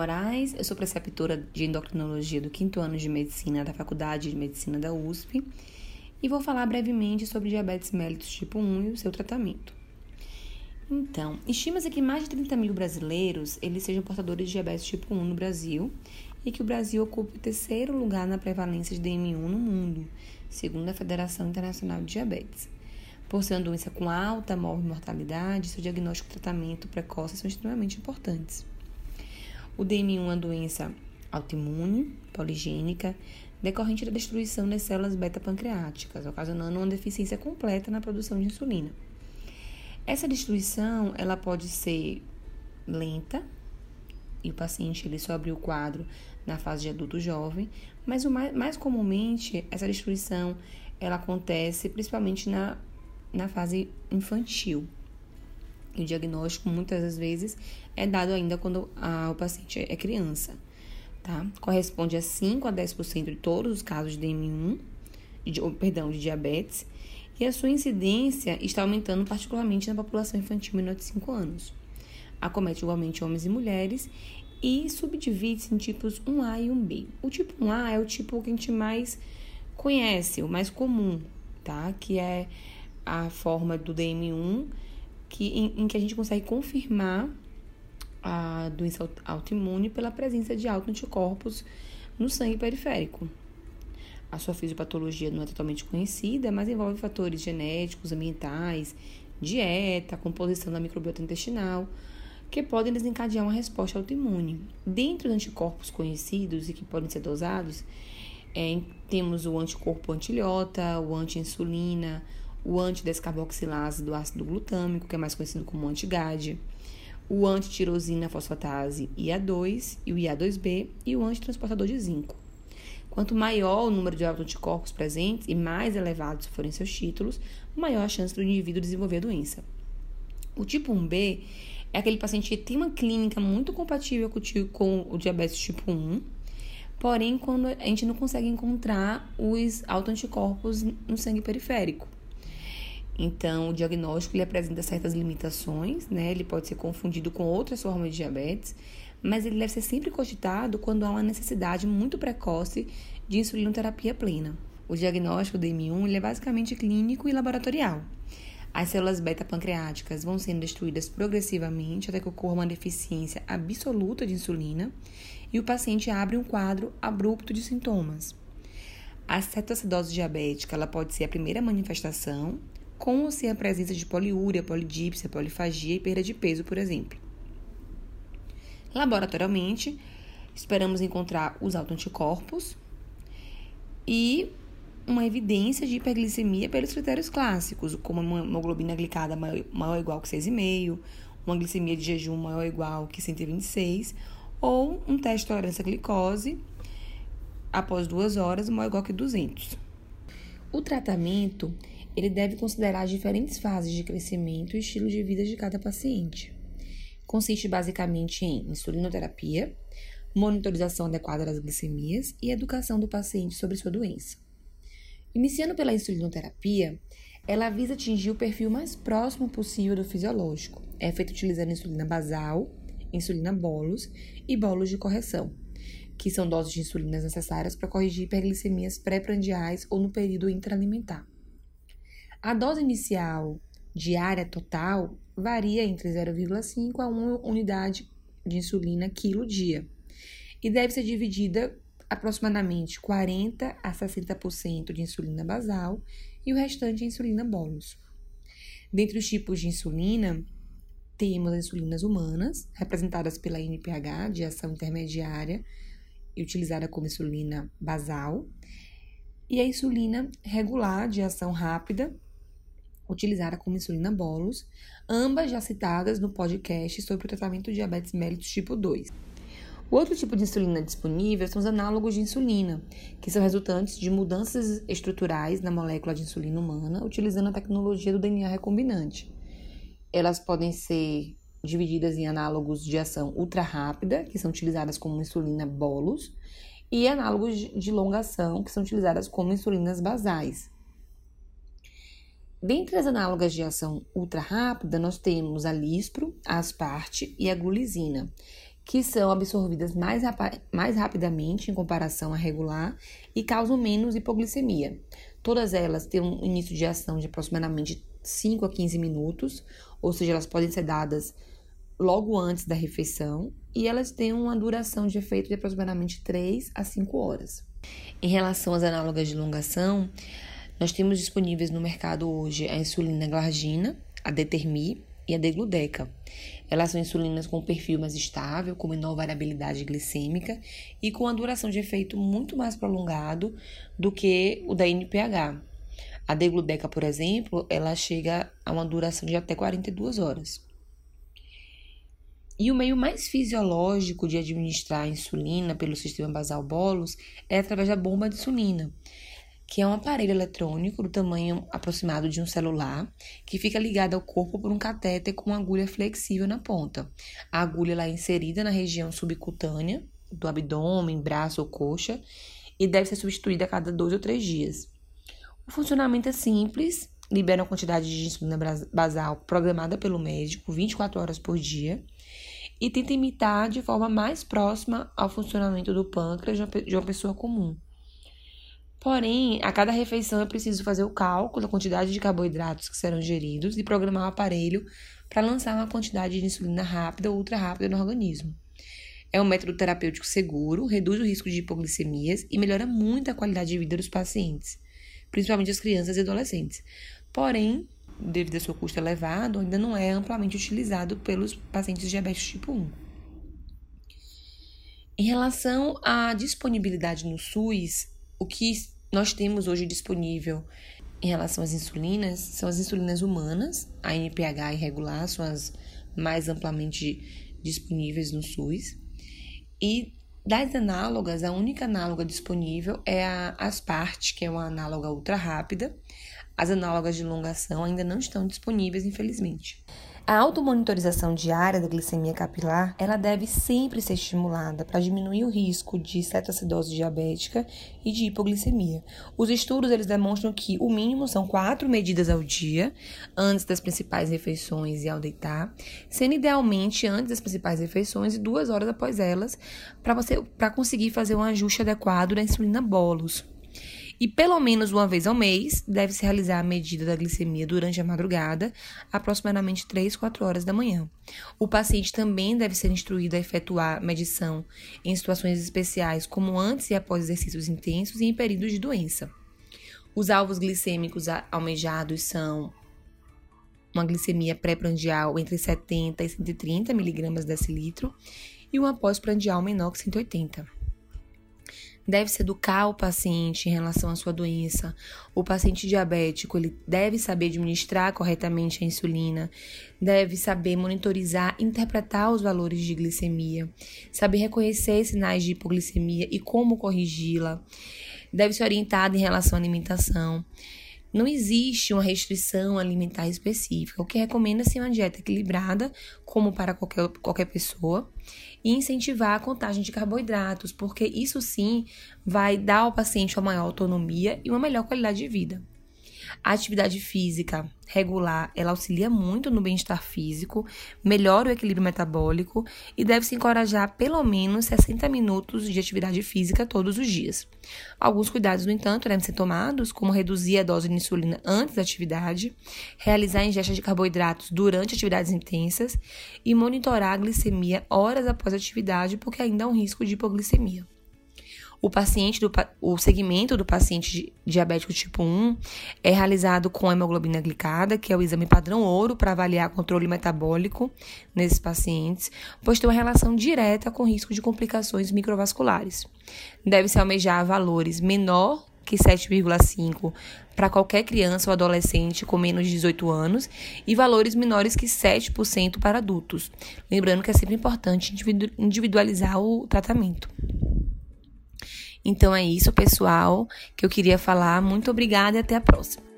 Moraes, eu sou preceptora de endocrinologia do quinto ano de medicina da Faculdade de Medicina da USP e vou falar brevemente sobre diabetes mellitus tipo 1 e o seu tratamento. Então, estima-se que mais de 30 mil brasileiros eles sejam portadores de diabetes tipo 1 no Brasil e que o Brasil ocupe o terceiro lugar na prevalência de DM1 no mundo, segundo a Federação Internacional de Diabetes. Por ser uma doença com alta mortalidade, seu diagnóstico e tratamento precoce são extremamente importantes. O DM1 é uma doença autoimune, poligênica, decorrente da destruição das células beta-pancreáticas, ocasionando uma deficiência completa na produção de insulina. Essa destruição ela pode ser lenta e o paciente ele só abriu o quadro na fase de adulto jovem, mas o mais, mais comumente essa destruição ela acontece principalmente na, na fase infantil. E o diagnóstico muitas das vezes é dado ainda quando a, o paciente é criança, tá? Corresponde a 5 a 10% de todos os casos de DM1, de, perdão, de diabetes, e a sua incidência está aumentando particularmente na população infantil menor de 5 anos. Acomete igualmente homens e mulheres e subdivide-se em tipos 1A e 1B. O tipo 1A é o tipo que a gente mais conhece, o mais comum, tá? Que é a forma do DM1 que, em, em que a gente consegue confirmar a doença autoimune pela presença de autoanticorpos no sangue periférico. A sua fisiopatologia não é totalmente conhecida, mas envolve fatores genéticos, ambientais, dieta, composição da microbiota intestinal, que podem desencadear uma resposta autoimune. Dentro dos anticorpos conhecidos e que podem ser dosados, é, temos o anticorpo antilhota, o anti-insulina, o antidescarboxilase do ácido glutâmico, que é mais conhecido como anti-GAD, o antitirosina fosfatase IA2 e o IA2B e o antitransportador de zinco. Quanto maior o número de autoanticorpos presentes e mais elevados forem seus títulos, maior a chance do indivíduo desenvolver a doença. O tipo 1B é aquele paciente que tem uma clínica muito compatível com o diabetes tipo 1, porém, quando a gente não consegue encontrar os autoanticorpos no sangue periférico. Então, o diagnóstico ele apresenta certas limitações, né? Ele pode ser confundido com outras formas de diabetes, mas ele deve ser sempre cogitado quando há uma necessidade muito precoce de insulinoterapia plena. O diagnóstico do M1 ele é basicamente clínico e laboratorial. As células beta-pancreáticas vão sendo destruídas progressivamente até que ocorra uma deficiência absoluta de insulina e o paciente abre um quadro abrupto de sintomas. A cetoacidose diabética ela pode ser a primeira manifestação, com ou sem a presença de poliúria, polidípsia, polifagia e perda de peso, por exemplo. Laboratorialmente, esperamos encontrar os autoanticorpos e uma evidência de hiperglicemia pelos critérios clássicos, como uma hemoglobina glicada maior, maior ou igual que 6,5, uma glicemia de jejum maior ou igual que 126, ou um teste de tolerância à glicose após duas horas maior ou igual que 200. O tratamento ele deve considerar as diferentes fases de crescimento e estilo de vida de cada paciente. Consiste basicamente em insulinoterapia, monitorização adequada das glicemias e educação do paciente sobre sua doença. Iniciando pela insulinoterapia, ela visa atingir o perfil mais próximo possível do fisiológico. É feito utilizando insulina basal, insulina bolos e bolos de correção, que são doses de insulinas necessárias para corrigir hiperglicemias pré-prandiais ou no período intraalimentar. A dose inicial diária total varia entre 0,5 a 1 unidade de insulina quilo dia e deve ser dividida aproximadamente 40 a 60% de insulina basal e o restante é insulina bolus. Dentre os tipos de insulina, temos as insulinas humanas, representadas pela NPH, de ação intermediária e utilizada como insulina basal, e a insulina regular, de ação rápida, utilizada como insulina bolus, ambas já citadas no podcast sobre o tratamento de diabetes mellitus tipo 2. O outro tipo de insulina disponível são os análogos de insulina, que são resultantes de mudanças estruturais na molécula de insulina humana, utilizando a tecnologia do DNA recombinante. Elas podem ser divididas em análogos de ação ultra rápida, que são utilizadas como insulina bolus, e análogos de longa ação, que são utilizadas como insulinas basais. Dentre as análogas de ação ultra rápida, nós temos a lispro, a asparte e a glulisina, que são absorvidas mais, mais rapidamente em comparação à regular e causam menos hipoglicemia. Todas elas têm um início de ação de aproximadamente 5 a 15 minutos, ou seja, elas podem ser dadas logo antes da refeição e elas têm uma duração de efeito de aproximadamente 3 a 5 horas. Em relação às análogas de longação, nós temos disponíveis no mercado hoje a insulina glargina, a Determi e a Degludeca. Elas são insulinas com perfil mais estável, com menor variabilidade glicêmica e com a duração de efeito muito mais prolongado do que o da NPH. A Degludeca, por exemplo, ela chega a uma duração de até 42 horas. E o meio mais fisiológico de administrar a insulina pelo sistema basal bolos é através da bomba de insulina, que é um aparelho eletrônico do tamanho aproximado de um celular, que fica ligado ao corpo por um catéter com uma agulha flexível na ponta. A agulha lá é inserida na região subcutânea do abdômen, braço ou coxa e deve ser substituída a cada dois ou três dias. O funcionamento é simples, libera uma quantidade de insulina basal programada pelo médico 24 horas por dia e tenta imitar de forma mais próxima ao funcionamento do pâncreas de uma pessoa comum. Porém, a cada refeição é preciso fazer o cálculo da quantidade de carboidratos que serão ingeridos e programar o aparelho para lançar uma quantidade de insulina rápida ou ultra rápida no organismo. É um método terapêutico seguro, reduz o risco de hipoglicemias e melhora muito a qualidade de vida dos pacientes, principalmente as crianças e adolescentes. Porém, devido ao seu custo elevado, ainda não é amplamente utilizado pelos pacientes de diabetes tipo 1. Em relação à disponibilidade no SUS, o que nós temos hoje disponível em relação às insulinas são as insulinas humanas, a NPH irregular, são as mais amplamente disponíveis no SUS. E das análogas, a única análoga disponível é a Aspart, que é uma análoga ultra rápida, as análogas de elongação ainda não estão disponíveis, infelizmente. A automonitorização diária da glicemia capilar, ela deve sempre ser estimulada para diminuir o risco de cetoacidose diabética e de hipoglicemia. Os estudos eles demonstram que o mínimo são quatro medidas ao dia, antes das principais refeições e ao deitar, sendo idealmente antes das principais refeições e duas horas após elas, para você para conseguir fazer um ajuste adequado da insulina bolos. E pelo menos uma vez ao mês deve-se realizar a medida da glicemia durante a madrugada, aproximadamente 3, 4 horas da manhã. O paciente também deve ser instruído a efetuar medição em situações especiais, como antes e após exercícios intensos e em períodos de doença. Os alvos glicêmicos almejados são uma glicemia pré-prandial entre 70 e 130 mg decilitro e uma pós-prandial menor que 180 deve-se educar o paciente em relação à sua doença. O paciente diabético, ele deve saber administrar corretamente a insulina, deve saber monitorizar, interpretar os valores de glicemia, saber reconhecer sinais de hipoglicemia e como corrigi-la. Deve ser orientado em relação à alimentação. Não existe uma restrição alimentar específica. O que recomenda-se é uma dieta equilibrada, como para qualquer, qualquer pessoa, e incentivar a contagem de carboidratos, porque isso sim vai dar ao paciente uma maior autonomia e uma melhor qualidade de vida. A atividade física regular, ela auxilia muito no bem-estar físico, melhora o equilíbrio metabólico e deve se encorajar pelo menos 60 minutos de atividade física todos os dias. Alguns cuidados, no entanto, devem ser tomados, como reduzir a dose de insulina antes da atividade, realizar ingesta de carboidratos durante atividades intensas e monitorar a glicemia horas após a atividade, porque ainda há um risco de hipoglicemia. O paciente do o segmento do paciente diabético tipo 1 é realizado com hemoglobina glicada, que é o exame padrão ouro para avaliar controle metabólico nesses pacientes, pois tem uma relação direta com risco de complicações microvasculares. Deve-se almejar valores menor que 7,5 para qualquer criança ou adolescente com menos de 18 anos e valores menores que 7% para adultos. Lembrando que é sempre importante individualizar o tratamento. Então é isso, pessoal, que eu queria falar. Muito obrigada e até a próxima.